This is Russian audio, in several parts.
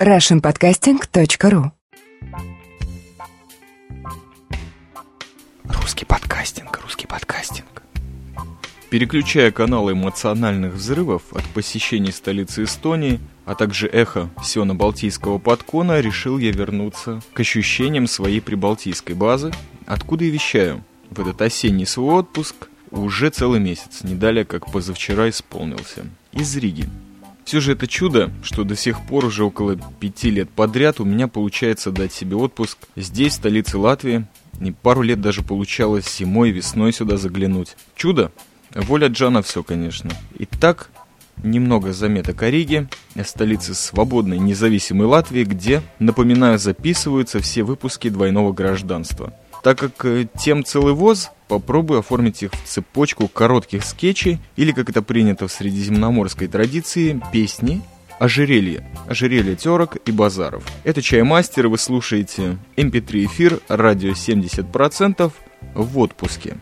russianpodcasting.ru Русский подкастинг, русский подкастинг. Переключая каналы эмоциональных взрывов от посещений столицы Эстонии, а также эхо Сиона-Балтийского подкона, решил я вернуться к ощущениям своей прибалтийской базы, откуда и вещаю в этот осенний свой отпуск уже целый месяц, не далее как позавчера исполнился, из Риги. Все же это чудо, что до сих пор уже около пяти лет подряд у меня получается дать себе отпуск здесь, в столице Латвии. И пару лет даже получалось зимой, весной сюда заглянуть. Чудо? Воля Джана все, конечно. Итак, немного заметок о Риге, столице свободной независимой Латвии, где, напоминаю, записываются все выпуски двойного гражданства. Так как э, тем целый воз, попробую оформить их в цепочку коротких скетчей или, как это принято в средиземноморской традиции, песни ожерелье. Ожерелье терок и базаров. Это Чаймастер, вы слушаете MP3 эм эфир, радио 70% в отпуске.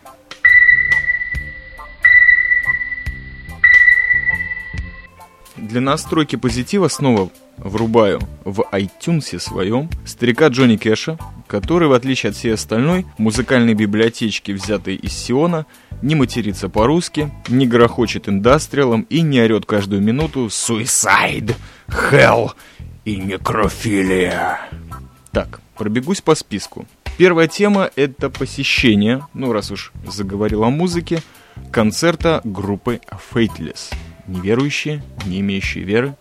Для настройки позитива снова врубаю в iTunes своем старика Джонни Кэша, который, в отличие от всей остальной музыкальной библиотечки, взятой из Сиона, не матерится по-русски, не грохочет индастриалом и не орет каждую минуту «Suicide», «Hell» и «Некрофилия». Так, пробегусь по списку. Первая тема — это посещение, ну раз уж заговорил о музыке, концерта группы Fateless. Неверующие, не имеющие веры.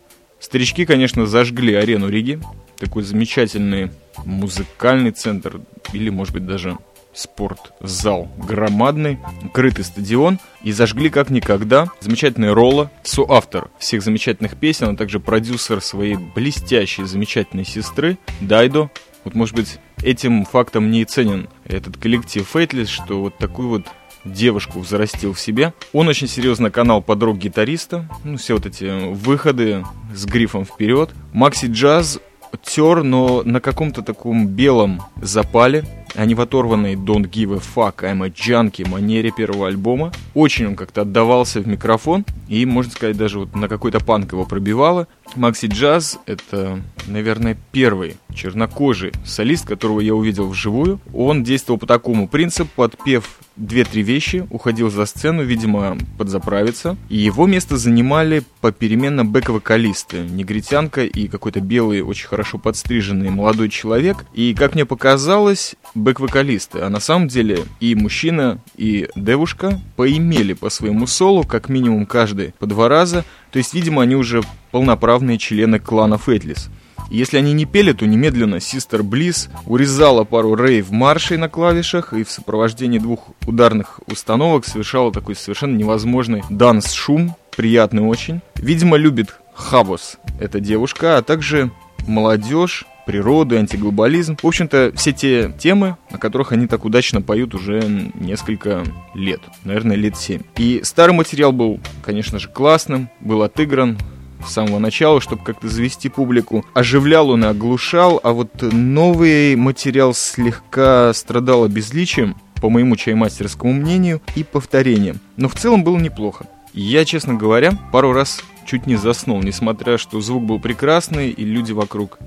Старички, конечно, зажгли арену Риги, такой замечательный музыкальный центр, или, может быть, даже спортзал громадный, крытый стадион, и зажгли как никогда замечательный Ролла, соавтор всех замечательных песен, а также продюсер своей блестящей, замечательной сестры Дайдо. Вот, может быть, этим фактом не и ценен этот коллектив Фейтлис, что вот такую вот девушку взрастил в себе. Он очень серьезно канал подруг гитариста. Ну, все вот эти выходы с грифом вперед. Макси Джаз тер, но на каком-то таком белом запале, а не в оторванной Don't Give a Fuck, I'm a Junkie манере первого альбома. Очень он как-то отдавался в микрофон, и, можно сказать, даже вот на какой-то панк его пробивало. Макси Джаз — это, наверное, первый чернокожий солист, которого я увидел вживую. Он действовал по такому принципу, подпев две-три вещи, уходил за сцену, видимо, подзаправиться. И его место занимали попеременно бэк-вокалисты. Негритянка и какой-то белый, очень хорошо подстриженный молодой человек. И, как мне показалось, бэк-вокалисты. А на самом деле и мужчина, и девушка поимели по своему солу, как минимум каждый по два раза. То есть, видимо, они уже полноправные члены клана Фэтлис. Если они не пели, то немедленно Систер Близ урезала пару рейв-маршей на клавишах и в сопровождении двух ударных установок совершала такой совершенно невозможный данс-шум, приятный очень. Видимо, любит Хабос эта девушка, а также молодежь, природу, антиглобализм. В общем-то, все те темы, о которых они так удачно поют уже несколько лет. Наверное, лет семь. И старый материал был, конечно же, классным, был отыгран, с самого начала, чтобы как-то завести публику. Оживлял он и оглушал, а вот новый материал слегка страдал обезличием, по моему чаймастерскому мнению, и повторением. Но в целом было неплохо. Я, честно говоря, пару раз чуть не заснул, несмотря что звук был прекрасный, и люди вокруг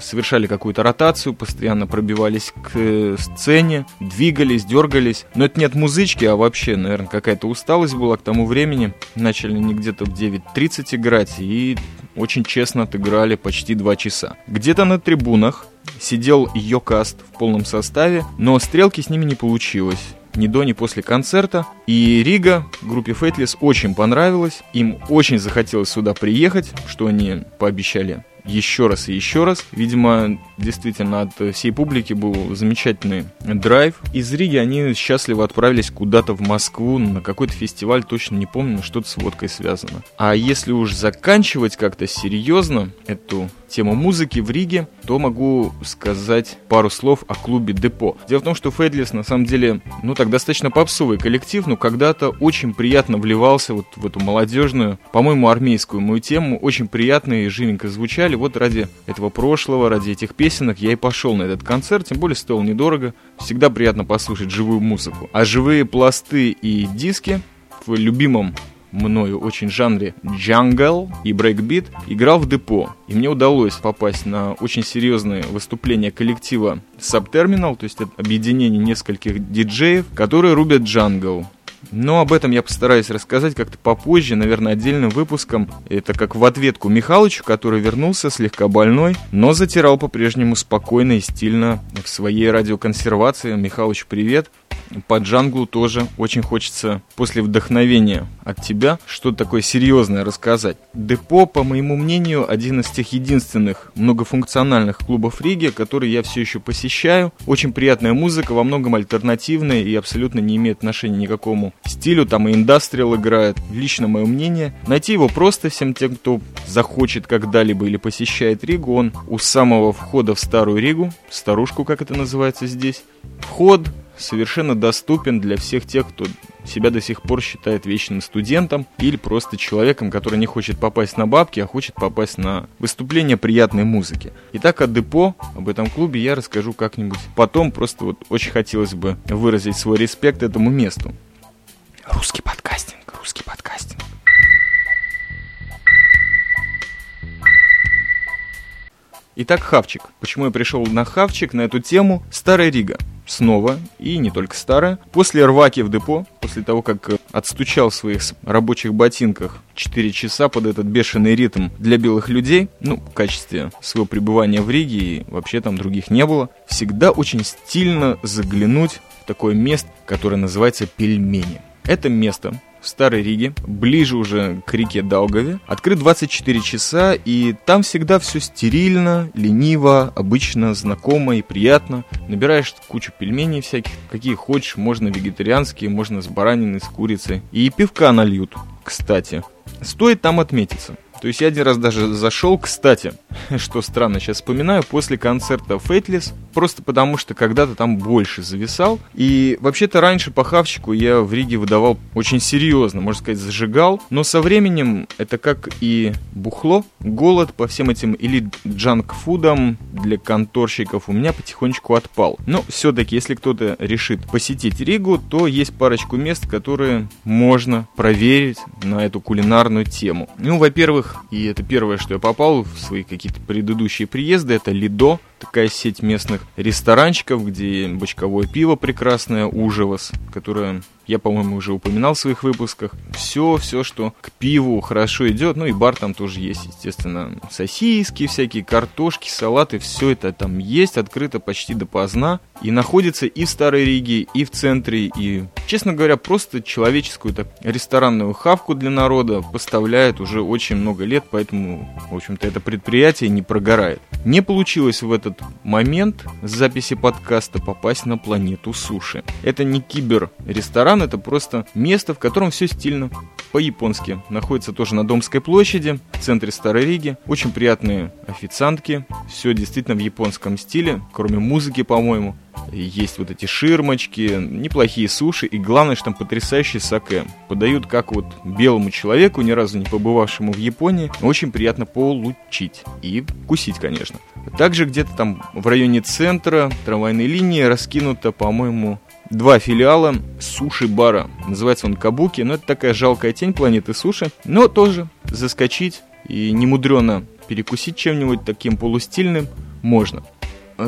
совершали какую-то ротацию, постоянно пробивались к э, сцене, двигались, дергались. Но это нет музычки, а вообще, наверное, какая-то усталость была к тому времени. Начали они где-то в 9.30 играть и очень честно отыграли почти 2 часа. Где-то на трибунах сидел Йокаст в полном составе, но стрелки с ними не получилось ни до, ни после концерта. И Рига группе Faithless очень понравилось. Им очень захотелось сюда приехать, что они пообещали еще раз и еще раз. Видимо, действительно, от всей публики был замечательный драйв. Из Риги они счастливо отправились куда-то в Москву на какой-то фестиваль, точно не помню, что-то с водкой связано. А если уж заканчивать как-то серьезно эту тему музыки в Риге, то могу сказать пару слов о клубе Депо. Дело в том, что Faithless на самом деле, ну так достаточно попсовый коллектив, но когда-то очень приятно вливался вот в эту молодежную, по-моему, армейскую мою тему. Очень приятно и живенько звучали. Вот ради этого прошлого, ради этих песенок я и пошел на этот концерт, тем более стоил недорого. Всегда приятно послушать живую музыку. А живые пласты и диски в любимом мною очень жанре джангл и брейкбит, играл в депо. И мне удалось попасть на очень серьезное выступление коллектива Subterminal, то есть это объединение нескольких диджеев, которые рубят джангл. Но об этом я постараюсь рассказать как-то попозже, наверное, отдельным выпуском. Это как в ответку Михалычу, который вернулся слегка больной, но затирал по-прежнему спокойно и стильно в своей радиоконсервации. Михалыч, привет! По джанглу тоже очень хочется после вдохновения от тебя что-то такое серьезное рассказать. Депо, по моему мнению, один из тех единственных многофункциональных клубов Риги, который я все еще посещаю. Очень приятная музыка, во многом альтернативная и абсолютно не имеет отношения ни к какому стилю. Там и индастриал играет. Лично мое мнение. Найти его просто всем тем, кто захочет когда-либо или посещает Ригу. Он у самого входа в Старую Ригу, старушку, как это называется здесь. Вход совершенно доступен для всех тех, кто себя до сих пор считает вечным студентом или просто человеком, который не хочет попасть на бабки, а хочет попасть на выступление приятной музыки. Итак, о депо, об этом клубе я расскажу как-нибудь потом, просто вот очень хотелось бы выразить свой респект этому месту. Русский подкастинг, русский подкастинг. Итак, Хавчик. Почему я пришел на Хавчик, на эту тему? Старая Рига снова, и не только старая. После рваки в депо, после того, как э, отстучал в своих рабочих ботинках 4 часа под этот бешеный ритм для белых людей, ну, в качестве своего пребывания в Риге, и вообще там других не было, всегда очень стильно заглянуть в такое место, которое называется Пельмени. Это место в Старой Риге, ближе уже к реке Даугаве. Открыт 24 часа, и там всегда все стерильно, лениво, обычно знакомо и приятно. Набираешь кучу пельменей всяких, какие хочешь, можно вегетарианские, можно с бараниной, с курицей. И пивка нальют, кстати. Стоит там отметиться – то есть я один раз даже зашел, кстати, что странно, сейчас вспоминаю, после концерта Faithless, просто потому что когда-то там больше зависал. И вообще-то раньше по хавчику я в Риге выдавал очень серьезно, можно сказать, зажигал. Но со временем это как и бухло, голод по всем этим или джанк-фудам для конторщиков у меня потихонечку отпал. Но все-таки, если кто-то решит посетить Ригу, то есть парочку мест, которые можно проверить на эту кулинарную тему. Ну, во-первых, и это первое, что я попал в свои какие-то предыдущие приезды, это Лидо, такая сеть местных ресторанчиков, где бочковое пиво прекрасное, Ужевас, которое я, по-моему, уже упоминал в своих выпусках. Все, все, что к пиву хорошо идет. Ну и бар там тоже есть, естественно. Сосиски всякие, картошки, салаты, все это там есть, открыто почти допоздна. И находится и в Старой Риге, и в центре, и, честно говоря, просто человеческую так, ресторанную хавку для народа поставляет уже очень много лет, поэтому, в общем-то, это предприятие не прогорает. Не получилось в этот момент записи подкаста попасть на планету суши. Это не кибер-ресторан, ресторан это просто место, в котором все стильно, по-японски. Находится тоже на Домской площади, в центре Старой Риги. Очень приятные официантки, все действительно в японском стиле, кроме музыки, по-моему. Есть вот эти ширмочки, неплохие суши и главное, что там потрясающий саке. Подают как вот белому человеку, ни разу не побывавшему в Японии, очень приятно получить и вкусить, конечно. Также где-то там в районе центра трамвайной линии раскинуто, по-моему, два филиала суши-бара. Называется он Кабуки, но это такая жалкая тень планеты суши. Но тоже заскочить и немудренно перекусить чем-нибудь таким полустильным можно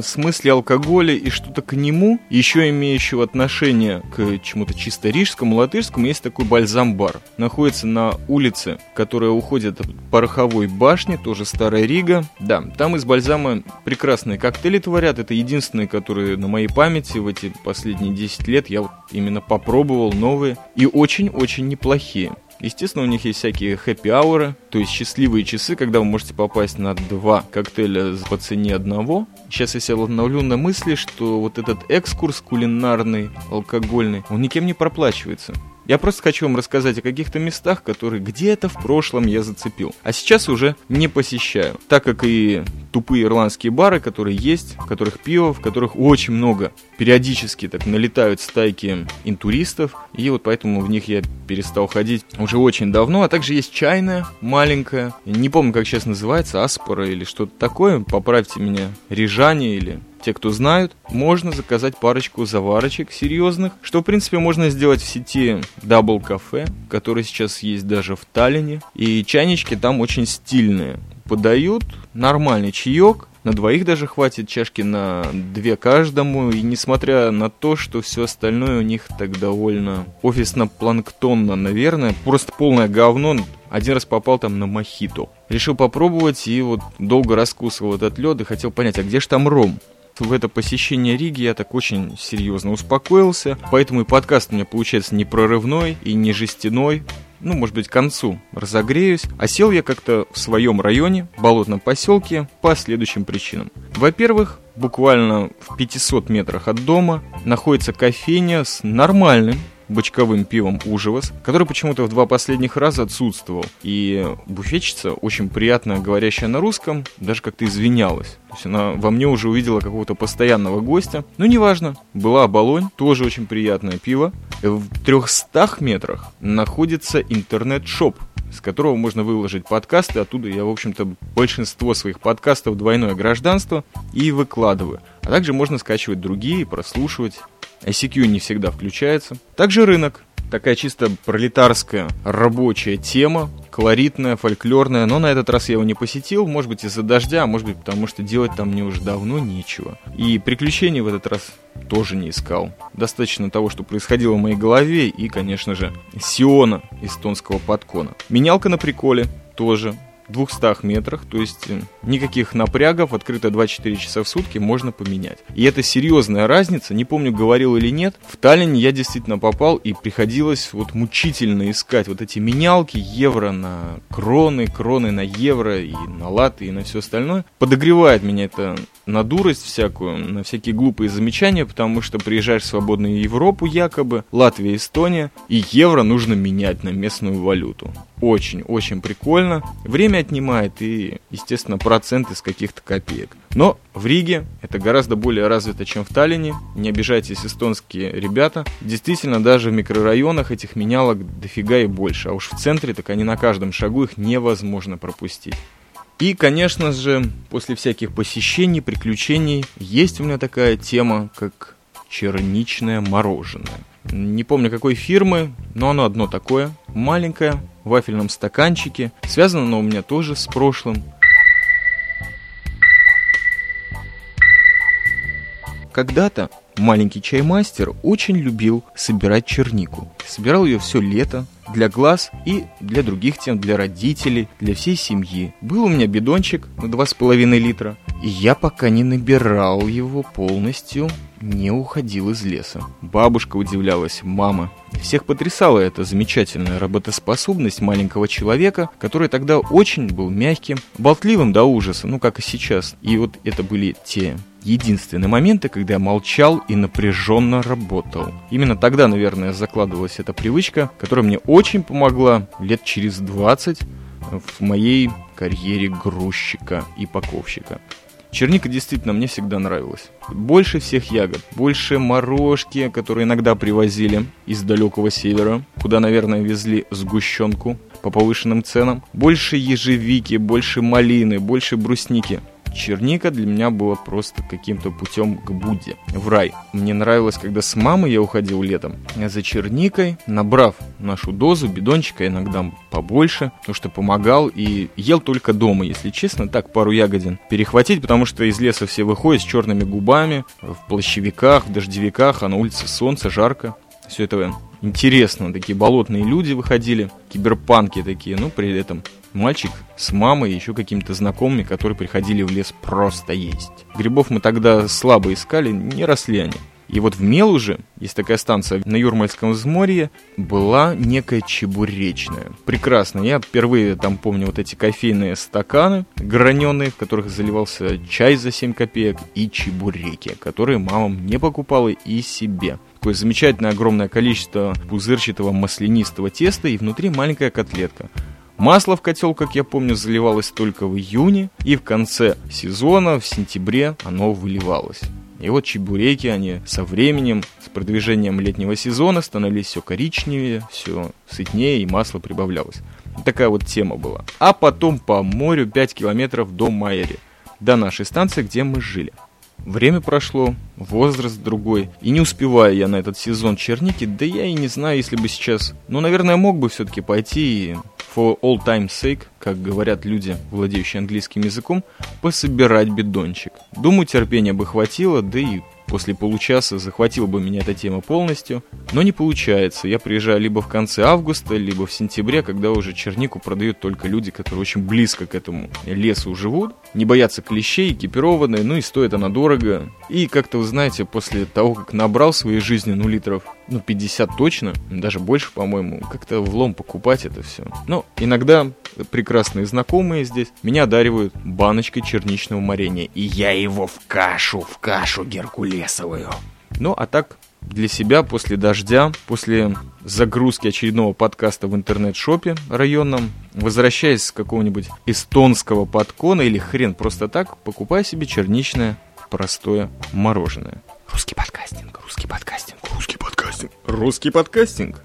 смысле алкоголя и что-то к нему, еще имеющего отношение к чему-то чисто рижскому, латышскому, есть такой бальзам-бар. Находится на улице, которая уходит от пороховой башни, тоже Старая Рига. Да, там из бальзама прекрасные коктейли творят. Это единственные, которые на моей памяти в эти последние 10 лет я вот именно попробовал новые. И очень-очень неплохие. Естественно, у них есть всякие хэппи-ауры, то есть счастливые часы, когда вы можете попасть на два коктейля по цене одного. Сейчас я себя ловлю на мысли, что вот этот экскурс кулинарный, алкогольный, он никем не проплачивается. Я просто хочу вам рассказать о каких-то местах, которые где-то в прошлом я зацепил, а сейчас уже не посещаю, так как и тупые ирландские бары, которые есть, в которых пиво, в которых очень много. Периодически так налетают стайки интуристов, и вот поэтому в них я перестал ходить уже очень давно. А также есть чайная, маленькая, не помню, как сейчас называется, Аспора или что-то такое, поправьте меня, Рижане или те, кто знают, можно заказать парочку заварочек серьезных, что, в принципе, можно сделать в сети Double Cafe, который сейчас есть даже в Таллине. И чайнички там очень стильные. Подают нормальный чаек, на двоих даже хватит чашки на две каждому, и несмотря на то, что все остальное у них так довольно офисно-планктонно, наверное, просто полное говно, один раз попал там на мохито. Решил попробовать и вот долго раскусывал этот лед и хотел понять, а где же там ром? В это посещение Риги я так очень серьезно успокоился, поэтому и подкаст у меня получается не прорывной и не жестяной, ну, может быть, к концу разогреюсь, а сел я как-то в своем районе, в болотном поселке, по следующим причинам. Во-первых, буквально в 500 метрах от дома находится кофейня с нормальным бочковым пивом Ужевас, который почему-то в два последних раза отсутствовал. И буфетчица, очень приятно говорящая на русском, даже как-то извинялась. То есть она во мне уже увидела какого-то постоянного гостя. Но неважно, была Оболонь, тоже очень приятное пиво. В 300 метрах находится интернет-шоп, с которого можно выложить подкасты. Оттуда я, в общем-то, большинство своих подкастов «Двойное гражданство» и выкладываю. А также можно скачивать другие, прослушивать. ICQ не всегда включается. Также рынок. Такая чисто пролетарская рабочая тема, колоритная, фольклорная, но на этот раз я его не посетил, может быть из-за дождя, а может быть потому что делать там мне уже давно нечего. И приключений в этот раз тоже не искал. Достаточно того, что происходило в моей голове и, конечно же, Сиона эстонского подкона. Менялка на приколе тоже 200 метрах, то есть э, никаких напрягов, открыто 24 часа в сутки можно поменять. И это серьезная разница, не помню, говорил или нет, в Таллине я действительно попал и приходилось вот мучительно искать вот эти менялки, евро на кроны, кроны на евро и на латы и на все остальное. Подогревает меня это на дурость всякую, на всякие глупые замечания, потому что приезжаешь в свободную Европу якобы, Латвия, Эстония, и евро нужно менять на местную валюту. Очень-очень прикольно. Время отнимает и, естественно, процент из каких-то копеек. Но в Риге это гораздо более развито, чем в Таллине. Не обижайтесь, эстонские ребята. Действительно, даже в микрорайонах этих менялок дофига и больше. А уж в центре, так они на каждом шагу их невозможно пропустить. И, конечно же, после всяких посещений, приключений, есть у меня такая тема, как черничное мороженое. Не помню какой фирмы, но оно одно такое, маленькое, вафельном стаканчике. Связано оно у меня тоже с прошлым. Когда-то маленький чаймастер очень любил собирать чернику. Собирал ее все лето, для глаз и для других тем, для родителей, для всей семьи. Был у меня бидончик на 2,5 литра, и я пока не набирал его полностью, не уходил из леса. Бабушка удивлялась, мама. Всех потрясала эта замечательная работоспособность маленького человека, который тогда очень был мягким, болтливым до ужаса, ну как и сейчас. И вот это были те единственные моменты, когда я молчал и напряженно работал. Именно тогда, наверное, закладывалась эта привычка, которая мне очень помогла лет через 20 в моей карьере грузчика и паковщика. Черника действительно мне всегда нравилась. Больше всех ягод, больше морожки, которые иногда привозили из далекого севера, куда, наверное, везли сгущенку по повышенным ценам. Больше ежевики, больше малины, больше брусники. Черника для меня была просто каким-то путем к Будде, в рай. Мне нравилось, когда с мамой я уходил летом за черникой, набрав нашу дозу, бидончика иногда побольше, потому что помогал и ел только дома, если честно, так пару ягодин перехватить, потому что из леса все выходят с черными губами, в плащевиках, в дождевиках, а на улице солнце, жарко. Все это интересно, такие болотные люди выходили, киберпанки такие, ну при этом Мальчик с мамой и еще какими-то знакомыми, которые приходили в лес просто есть. Грибов мы тогда слабо искали, не росли они. И вот в Мелуже, есть такая станция на Юрмальском взморье, была некая чебуречная. Прекрасно. Я впервые там помню вот эти кофейные стаканы граненые, в которых заливался чай за 7 копеек, и чебуреки, которые мама мне покупала и себе. Такое замечательное огромное количество пузырчатого маслянистого теста и внутри маленькая котлетка. Масло в котел, как я помню, заливалось только в июне, и в конце сезона, в сентябре, оно выливалось. И вот чебуреки, они со временем, с продвижением летнего сезона становились все коричневее, все сытнее, и масло прибавлялось. Такая вот тема была. А потом по морю 5 километров до Майери, до нашей станции, где мы жили. Время прошло, возраст другой, и не успеваю я на этот сезон черники, да я и не знаю, если бы сейчас... Ну, наверное, мог бы все-таки пойти и for all time sake, как говорят люди, владеющие английским языком, пособирать бидончик. Думаю, терпения бы хватило, да и После получаса захватила бы меня эта тема полностью, но не получается. Я приезжаю либо в конце августа, либо в сентябре, когда уже чернику продают только люди, которые очень близко к этому лесу живут, не боятся клещей, экипированные, ну и стоит она дорого. И как-то, вы знаете, после того, как набрал своей жизни, ну, литров, ну, 50 точно, даже больше, по-моему, как-то влом покупать это все. Но иногда прекрасные знакомые здесь меня одаривают баночкой черничного варенья. И я его в кашу, в кашу геркулесовую. Ну, а так, для себя после дождя, после загрузки очередного подкаста в интернет-шопе районном, возвращаясь с какого-нибудь эстонского подкона или хрен просто так, покупай себе черничное простое мороженое. Русский подкастинг, русский подкастинг, русский подкастинг. Русский подкастинг.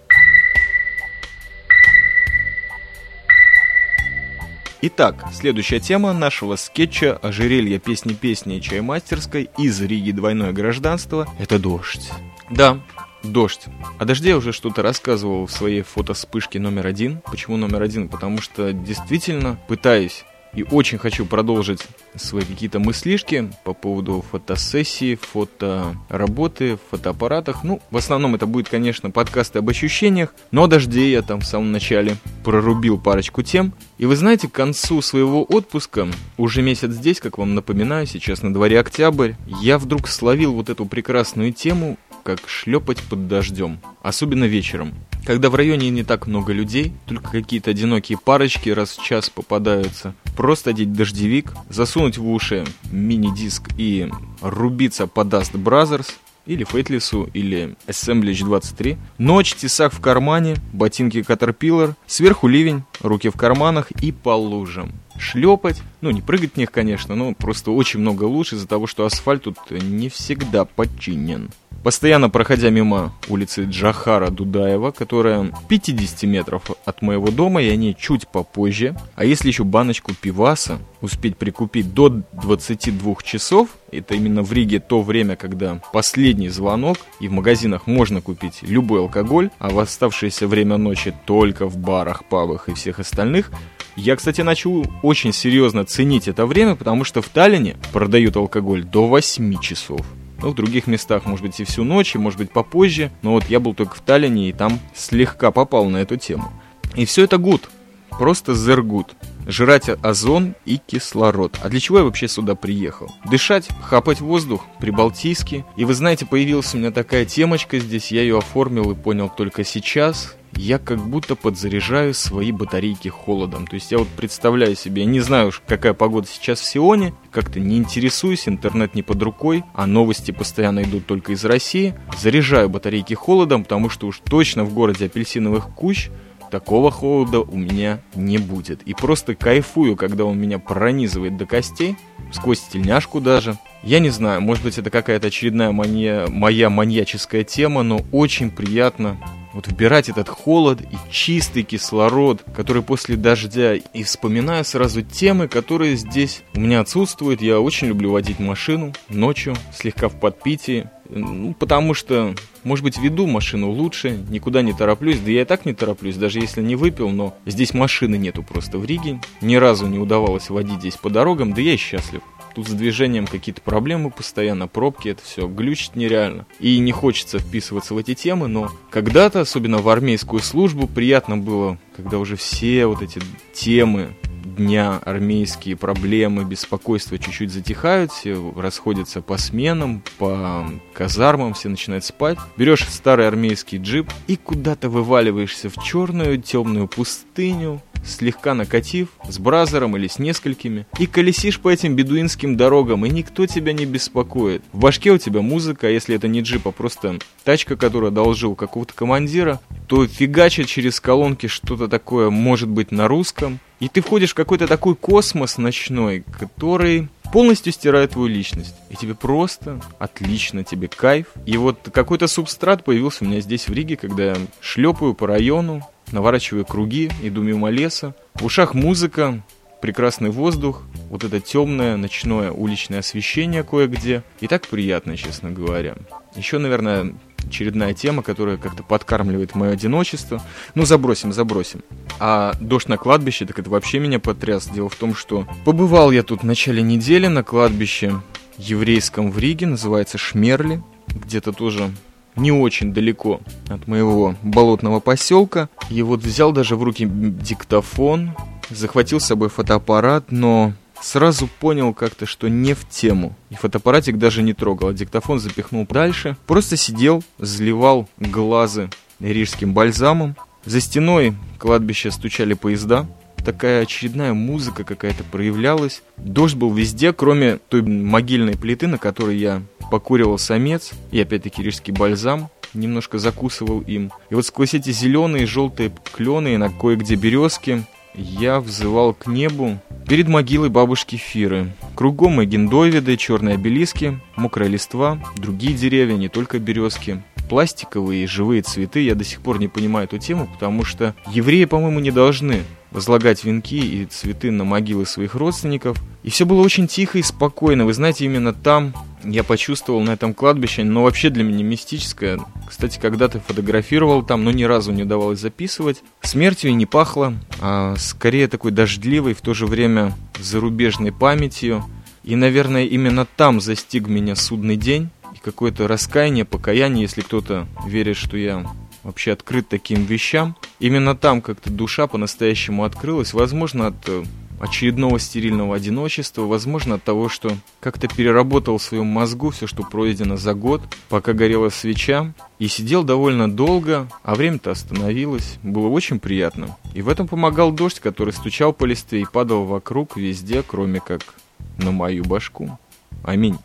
Итак, следующая тема нашего скетча «Ожерелье песни-песни чаймастерской» из Риги «Двойное гражданство» — это дождь. Да, дождь. О дожде я уже что-то рассказывал в своей фотоспышке номер один. Почему номер один? Потому что действительно пытаюсь и очень хочу продолжить свои какие-то мыслишки по поводу фотосессии, фотоработы, фотоаппаратах. Ну, в основном это будет, конечно, подкасты об ощущениях, но о дожде я там в самом начале прорубил парочку тем. И вы знаете, к концу своего отпуска, уже месяц здесь, как вам напоминаю, сейчас на дворе октябрь, я вдруг словил вот эту прекрасную тему как шлепать под дождем, особенно вечером. Когда в районе не так много людей, только какие-то одинокие парочки раз в час попадаются, просто одеть дождевик, засунуть в уши мини-диск и рубиться по Dust Brothers, или Фейтлису, или Assemblage 23. Ночь, тесак в кармане, ботинки Caterpillar, сверху ливень, руки в карманах и по лужам. Шлепать, ну не прыгать в них, конечно, но просто очень много луж из-за того, что асфальт тут не всегда подчинен. Постоянно проходя мимо улицы Джахара Дудаева, которая 50 метров от моего дома, и они чуть попозже. А если еще баночку пиваса успеть прикупить до 22 часов, это именно в Риге то время, когда последний звонок, и в магазинах можно купить любой алкоголь, а в оставшееся время ночи только в барах, пабах и всех остальных, я, кстати, начал очень серьезно ценить это время, потому что в Таллине продают алкоголь до 8 часов. Ну, в других местах, может быть, и всю ночь, и, может быть, попозже. Но вот я был только в Таллине, и там слегка попал на эту тему. И все это гуд. Просто зергут. Жрать озон и кислород. А для чего я вообще сюда приехал? Дышать, хапать воздух, прибалтийский. И вы знаете, появилась у меня такая темочка здесь, я ее оформил и понял только сейчас я как будто подзаряжаю свои батарейки холодом. То есть я вот представляю себе, не знаю уж, какая погода сейчас в Сионе, как-то не интересуюсь, интернет не под рукой, а новости постоянно идут только из России. Заряжаю батарейки холодом, потому что уж точно в городе апельсиновых кущ такого холода у меня не будет. И просто кайфую, когда он меня пронизывает до костей, сквозь тельняшку даже. Я не знаю, может быть это какая-то очередная мания, моя маньяческая тема, но очень приятно вот вбирать этот холод и чистый кислород, который после дождя, и вспоминаю сразу темы, которые здесь у меня отсутствуют. Я очень люблю водить машину ночью, слегка в подпитии, ну, потому что, может быть, веду машину лучше, никуда не тороплюсь, да я и так не тороплюсь, даже если не выпил, но здесь машины нету просто в Риге, ни разу не удавалось водить здесь по дорогам, да я и счастлив. Тут с движением какие-то проблемы постоянно, пробки, это все глючит нереально. И не хочется вписываться в эти темы, но когда-то, особенно в армейскую службу, приятно было, когда уже все вот эти темы дня армейские проблемы, беспокойства чуть-чуть затихают, все расходятся по сменам, по казармам, все начинают спать. Берешь старый армейский джип и куда-то вываливаешься в черную темную пустыню, слегка накатив, с бразером или с несколькими, и колесишь по этим бедуинским дорогам, и никто тебя не беспокоит. В башке у тебя музыка, а если это не джип, а просто тачка, которую одолжил какого-то командира, то фигачит через колонки что-то такое, может быть, на русском, и ты входишь в какой-то такой космос ночной, который полностью стирает твою личность. И тебе просто отлично, тебе кайф. И вот какой-то субстрат появился у меня здесь в Риге, когда я шлепаю по району, наворачиваю круги, иду мимо леса. В ушах музыка, прекрасный воздух, вот это темное ночное уличное освещение кое-где. И так приятно, честно говоря. Еще, наверное, очередная тема, которая как-то подкармливает мое одиночество. Ну, забросим, забросим. А дождь на кладбище, так это вообще меня потряс. Дело в том, что побывал я тут в начале недели на кладбище еврейском в Риге, называется Шмерли, где-то тоже не очень далеко от моего болотного поселка. И вот взял даже в руки диктофон, захватил с собой фотоаппарат, но сразу понял как-то, что не в тему. И фотоаппаратик даже не трогал, а диктофон запихнул дальше. Просто сидел, заливал глазы рижским бальзамом. За стеной кладбища стучали поезда. Такая очередная музыка какая-то проявлялась. Дождь был везде, кроме той могильной плиты, на которой я покуривал самец. И опять-таки рижский бальзам немножко закусывал им. И вот сквозь эти зеленые, желтые клены, на кое-где березки, я взывал к небу перед могилой бабушки Фиры. Кругом эгендовиды, черные обелиски, мокрая листва, другие деревья, не только березки. Пластиковые и живые цветы, я до сих пор не понимаю эту тему, потому что евреи, по-моему, не должны возлагать венки и цветы на могилы своих родственников. И все было очень тихо и спокойно. Вы знаете, именно там я почувствовал на этом кладбище, но вообще для меня мистическое. Кстати, когда-то фотографировал там, но ни разу не удавалось записывать. Смертью и не пахло, а скорее такой дождливой, в то же время зарубежной памятью. И, наверное, именно там застиг меня судный день и какое-то раскаяние, покаяние, если кто-то верит, что я вообще открыт таким вещам. Именно там как-то душа по-настоящему открылась, возможно, от э, очередного стерильного одиночества, возможно, от того, что как-то переработал в своем мозгу все, что пройдено за год, пока горела свеча, и сидел довольно долго, а время-то остановилось. Было очень приятно. И в этом помогал дождь, который стучал по листве и падал вокруг везде, кроме как на мою башку. Аминь.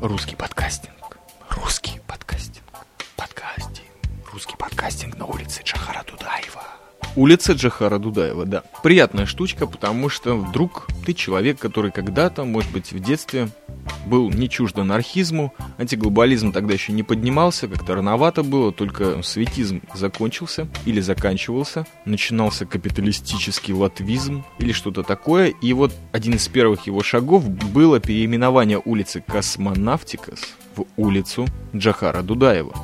Русский подкастинг. Русский подкастинг. Подкастинг. Русский подкастинг на улице Джахара Дудаева. Улица Джахара Дудаева, да. Приятная штучка, потому что вдруг ты человек, который когда-то, может быть, в детстве был не чужд анархизму, антиглобализм тогда еще не поднимался, как-то рановато было, только светизм закончился или заканчивался, начинался капиталистический латвизм или что-то такое, и вот один из первых его шагов было переименование улицы Космонавтикас в улицу Джахара Дудаева.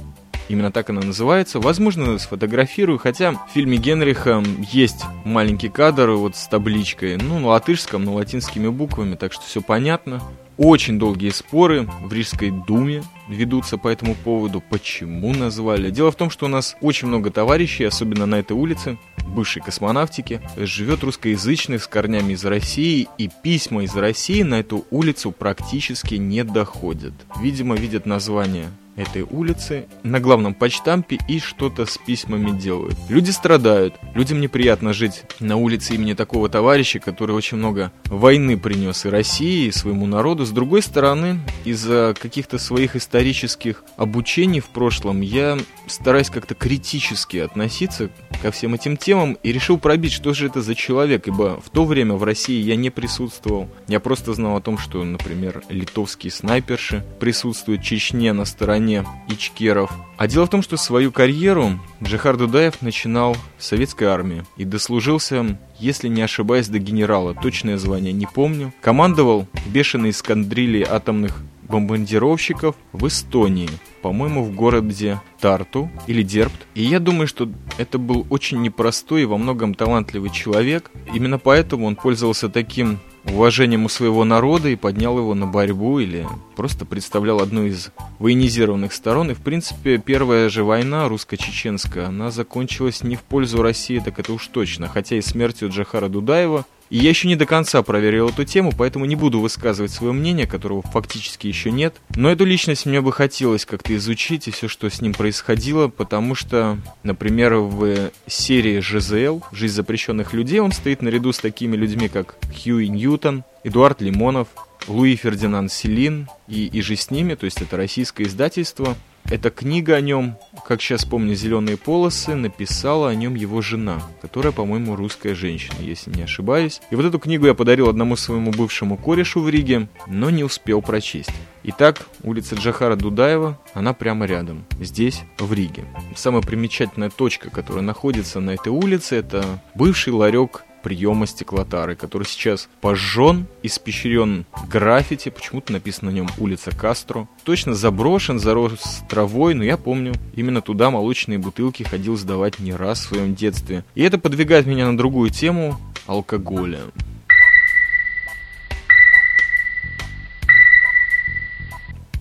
Именно так она называется. Возможно, сфотографирую, хотя в фильме Генриха есть маленький кадр вот с табличкой, ну, на латышском, но латинскими буквами, так что все понятно. Очень долгие споры в Рижской думе ведутся по этому поводу, почему назвали. Дело в том, что у нас очень много товарищей, особенно на этой улице, бывшей космонавтики, живет русскоязычных с корнями из России, и письма из России на эту улицу практически не доходят. Видимо, видят название этой улицы на главном почтампе и что-то с письмами делают. Люди страдают, людям неприятно жить на улице имени такого товарища, который очень много войны принес и России, и своему народу. С другой стороны, из-за каких-то своих исторических обучений в прошлом я стараюсь как-то критически относиться ко всем этим темам и решил пробить, что же это за человек, ибо в то время в России я не присутствовал. Я просто знал о том, что, например, литовские снайперши присутствуют в Чечне на стороне стороне ичкеров. А дело в том, что свою карьеру Джихар Дудаев начинал в советской армии и дослужился, если не ошибаюсь, до генерала. Точное звание не помню. Командовал бешеной эскадрильей атомных бомбардировщиков в Эстонии, по-моему, в городе Тарту или Дербт. И я думаю, что это был очень непростой и во многом талантливый человек. Именно поэтому он пользовался таким уважением у своего народа и поднял его на борьбу или просто представлял одну из военизированных сторон. И, в принципе, первая же война русско-чеченская, она закончилась не в пользу России, так это уж точно. Хотя и смертью Джахара Дудаева, И я еще не до конца проверил эту тему, поэтому не буду высказывать свое мнение, которого фактически еще нет. Но эту личность мне бы хотелось как-то изучить и все, что с ним происходило, потому что, например, в серии ЖЗЛ «Жизнь запрещенных людей» он стоит наряду с такими людьми, как Хьюи Ньютон, Эдуард Лимонов, Луи Фердинанд Селин и, и же с ними, то есть это российское издательство. Эта книга о нем, как сейчас помню, «Зеленые полосы», написала о нем его жена, которая, по-моему, русская женщина, если не ошибаюсь. И вот эту книгу я подарил одному своему бывшему корешу в Риге, но не успел прочесть. Итак, улица Джахара Дудаева, она прямо рядом, здесь, в Риге. Самая примечательная точка, которая находится на этой улице, это бывший ларек приема стеклотары, который сейчас пожжен, испещрен граффити, почему-то написано на нем улица Кастро. Точно заброшен, зарос травой, но я помню, именно туда молочные бутылки ходил сдавать не раз в своем детстве. И это подвигает меня на другую тему алкоголя.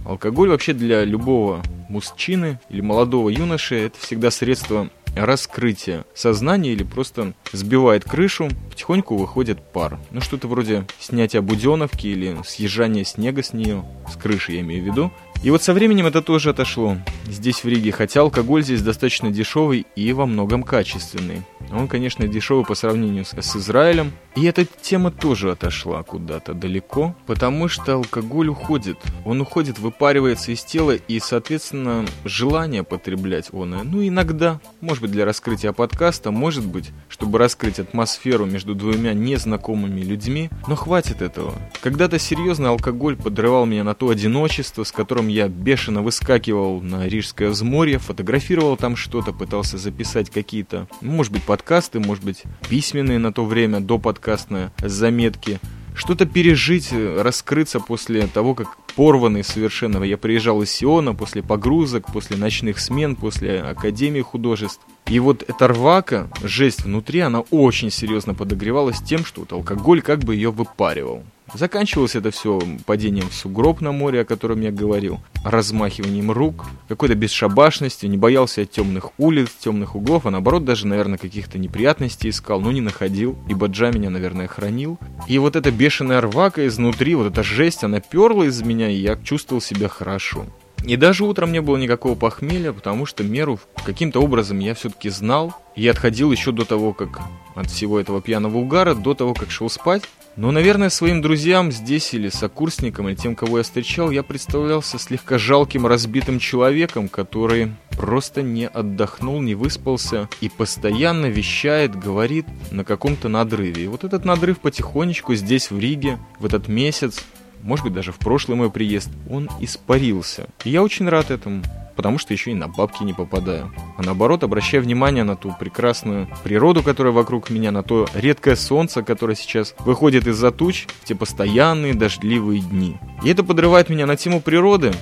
Алкоголь вообще для любого мужчины или молодого юноши это всегда средство раскрытия сознания или просто сбивает крышу, потихоньку выходит пар. Ну, что-то вроде снятия буденовки или съезжания снега с нее, с крыши я имею в виду. И вот со временем это тоже отошло. Здесь в Риге, хотя алкоголь здесь достаточно дешевый и во многом качественный. Он, конечно, дешевый по сравнению с, с Израилем. И эта тема тоже отошла куда-то далеко, потому что алкоголь уходит. Он уходит, выпаривается из тела, и, соответственно, желание потреблять он. Ну, иногда, может быть, для раскрытия подкаста, может быть, чтобы раскрыть атмосферу между двумя незнакомыми людьми, но хватит этого. Когда-то серьезно алкоголь подрывал меня на то одиночество, с которым я бешено выскакивал на Рижское взморье, фотографировал там что-то, пытался записать какие-то, может быть, подкасты, может быть, письменные на то время, до подкастные заметки, что-то пережить, раскрыться после того, как порванный совершенно. Я приезжал из Сиона после погрузок, после ночных смен, после Академии художеств. И вот эта рвака, жесть внутри, она очень серьезно подогревалась тем, что вот алкоголь как бы ее выпаривал. Заканчивалось это все падением в сугроб на море, о котором я говорил, размахиванием рук, какой-то бесшабашностью, не боялся темных улиц, темных углов, а наоборот даже, наверное, каких-то неприятностей искал, но не находил, ибо Джа меня, наверное, хранил. И вот эта бешеная рвака изнутри, вот эта жесть, она перла из меня, и я чувствовал себя хорошо. И даже утром не было никакого похмелья, потому что меру каким-то образом я все-таки знал. И отходил еще до того, как от всего этого пьяного угара, до того, как шел спать. Но, наверное, своим друзьям здесь или сокурсникам, или тем, кого я встречал, я представлялся слегка жалким, разбитым человеком, который просто не отдохнул, не выспался и постоянно вещает, говорит на каком-то надрыве. И вот этот надрыв потихонечку здесь, в Риге, в этот месяц, может быть, даже в прошлый мой приезд, он испарился. И я очень рад этому, потому что еще и на бабки не попадаю. А наоборот, обращаю внимание на ту прекрасную природу, которая вокруг меня, на то редкое солнце, которое сейчас выходит из-за туч в те постоянные дождливые дни. И это подрывает меня на тему природы,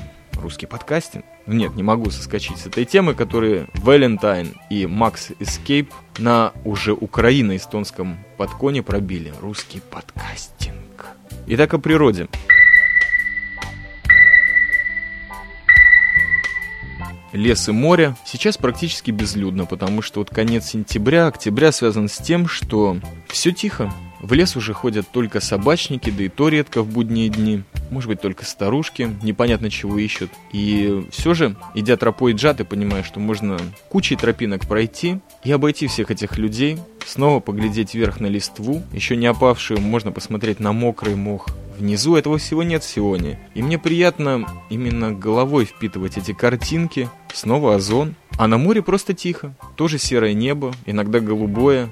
русский подкастинг. Нет, не могу соскочить с этой темы, которые Валентайн и Макс Escape на уже украино-эстонском подконе пробили. Русский подкастинг. Итак, о природе. лес и море. Сейчас практически безлюдно, потому что вот конец сентября, октября связан с тем, что все тихо. В лес уже ходят только собачники, да и то редко в будние дни. Может быть, только старушки, непонятно чего ищут. И все же, идя тропой джа, ты понимаешь, что можно кучей тропинок пройти и обойти всех этих людей, снова поглядеть вверх на листву, еще не опавшую, можно посмотреть на мокрый мох, Внизу этого всего нет Сионе. И мне приятно именно головой впитывать эти картинки. Снова озон. А на море просто тихо. Тоже серое небо, иногда голубое,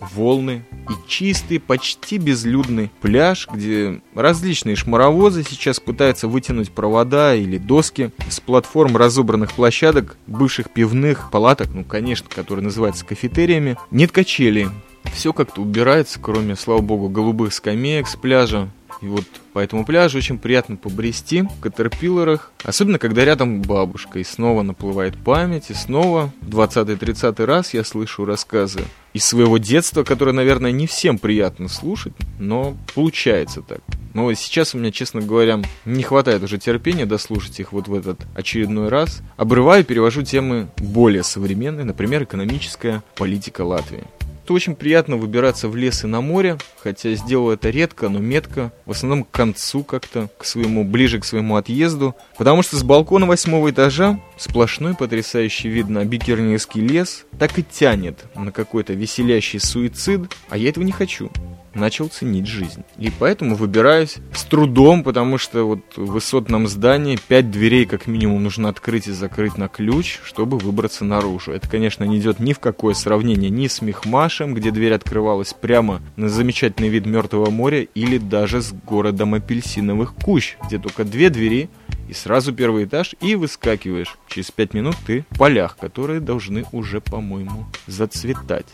волны и чистый, почти безлюдный пляж, где различные шмаровозы сейчас пытаются вытянуть провода или доски с платформ разобранных площадок, бывших пивных палаток, ну, конечно, которые называются кафетериями. Нет качелей. Все как-то убирается, кроме, слава богу, голубых скамеек с пляжа, и вот по этому пляжу очень приятно побрести в катерпиллерах, особенно когда рядом бабушка, и снова наплывает память, и снова в 20-30 раз я слышу рассказы из своего детства, которые, наверное, не всем приятно слушать, но получается так. Но сейчас у меня, честно говоря, не хватает уже терпения дослушать их вот в этот очередной раз. Обрываю, перевожу темы более современные, например, экономическая политика Латвии. Что очень приятно выбираться в лес и на море, хотя сделал это редко, но метко, в основном к концу как-то, к своему, ближе к своему отъезду, потому что с балкона восьмого этажа сплошной потрясающий вид на Бикернийский лес так и тянет на какой-то веселящий суицид, а я этого не хочу начал ценить жизнь. И поэтому выбираюсь с трудом, потому что вот в высотном здании пять дверей как минимум нужно открыть и закрыть на ключ, чтобы выбраться наружу. Это, конечно, не идет ни в какое сравнение ни с Мехмашем, где дверь открывалась прямо на замечательный вид Мертвого моря, или даже с городом апельсиновых кущ, где только две двери, и сразу первый этаж, и выскакиваешь. Через пять минут ты в полях, которые должны уже, по-моему, зацветать.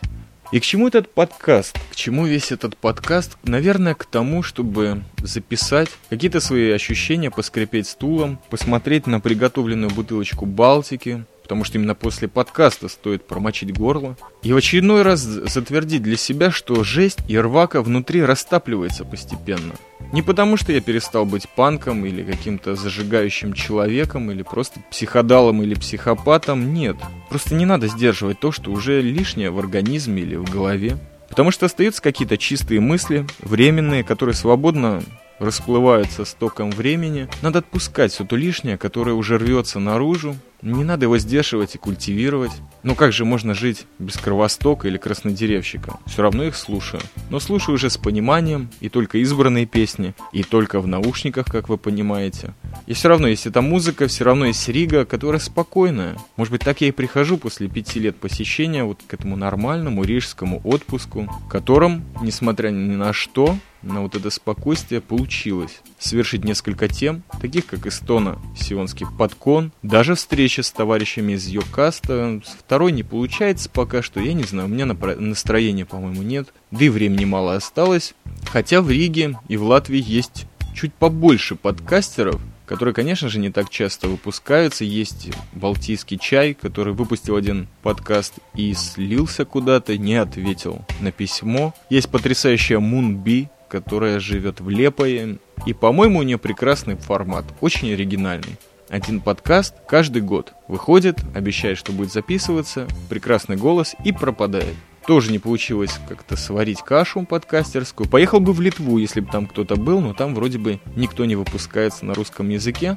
И к чему этот подкаст? К чему весь этот подкаст? Наверное, к тому, чтобы записать какие-то свои ощущения, поскрипеть стулом, посмотреть на приготовленную бутылочку Балтики, потому что именно после подкаста стоит промочить горло, и в очередной раз затвердить для себя, что жесть и рвака внутри растапливается постепенно. Не потому, что я перестал быть панком или каким-то зажигающим человеком, или просто психодалом или психопатом, нет. Просто не надо сдерживать то, что уже лишнее в организме или в голове. Потому что остаются какие-то чистые мысли, временные, которые свободно расплываются с током времени. Надо отпускать все то лишнее, которое уже рвется наружу. Не надо его сдерживать и культивировать. Ну как же можно жить без кровостока или краснодеревщика? Все равно их слушаю. Но слушаю уже с пониманием, и только избранные песни, и только в наушниках, как вы понимаете. И все равно есть эта музыка, все равно есть Рига, которая спокойная. Может быть, так я и прихожу после пяти лет посещения вот к этому нормальному рижскому отпуску, которым, несмотря ни на что, на вот это спокойствие получилось совершить несколько тем, таких как Эстона, Сионский подкон, даже встреча с товарищами из Йокаста. Второй не получается пока что, я не знаю, у меня настроения, по-моему, нет, да и времени мало осталось. Хотя в Риге и в Латвии есть чуть побольше подкастеров, которые, конечно же, не так часто выпускаются. Есть Балтийский чай, который выпустил один подкаст и слился куда-то, не ответил на письмо. Есть потрясающая Moonbee, которая живет в Лепое. И, по-моему, у нее прекрасный формат, очень оригинальный. Один подкаст каждый год выходит, обещает, что будет записываться, прекрасный голос и пропадает. Тоже не получилось как-то сварить кашу подкастерскую. Поехал бы в Литву, если бы там кто-то был, но там вроде бы никто не выпускается на русском языке.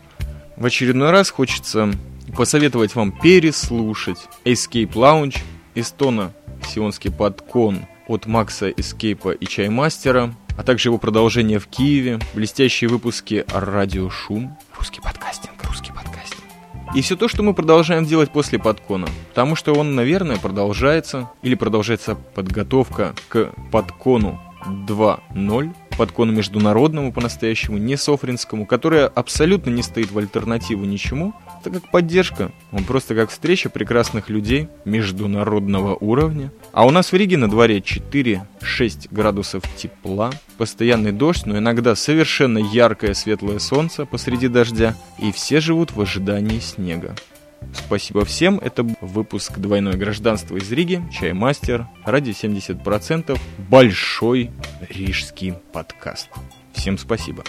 В очередной раз хочется посоветовать вам переслушать Escape Lounge, Эстона Сионский подкон от Макса Эскейпа и Чаймастера, а также его продолжение в Киеве, блестящие выпуски «Радио Шум», русский подкастинг, русский подкастинг. И все то, что мы продолжаем делать после подкона. Потому что он, наверное, продолжается, или продолжается подготовка к подкону 2.0, подкону международному по-настоящему, не софринскому, которое абсолютно не стоит в альтернативу ничему, это как поддержка. Он просто как встреча прекрасных людей международного уровня. А у нас в Риге на дворе 4-6 градусов тепла, постоянный дождь, но иногда совершенно яркое светлое солнце посреди дождя, и все живут в ожидании снега. Спасибо всем. Это выпуск «Двойное гражданство» из Риги. Чаймастер. Ради 70%. Большой рижский подкаст. Всем спасибо.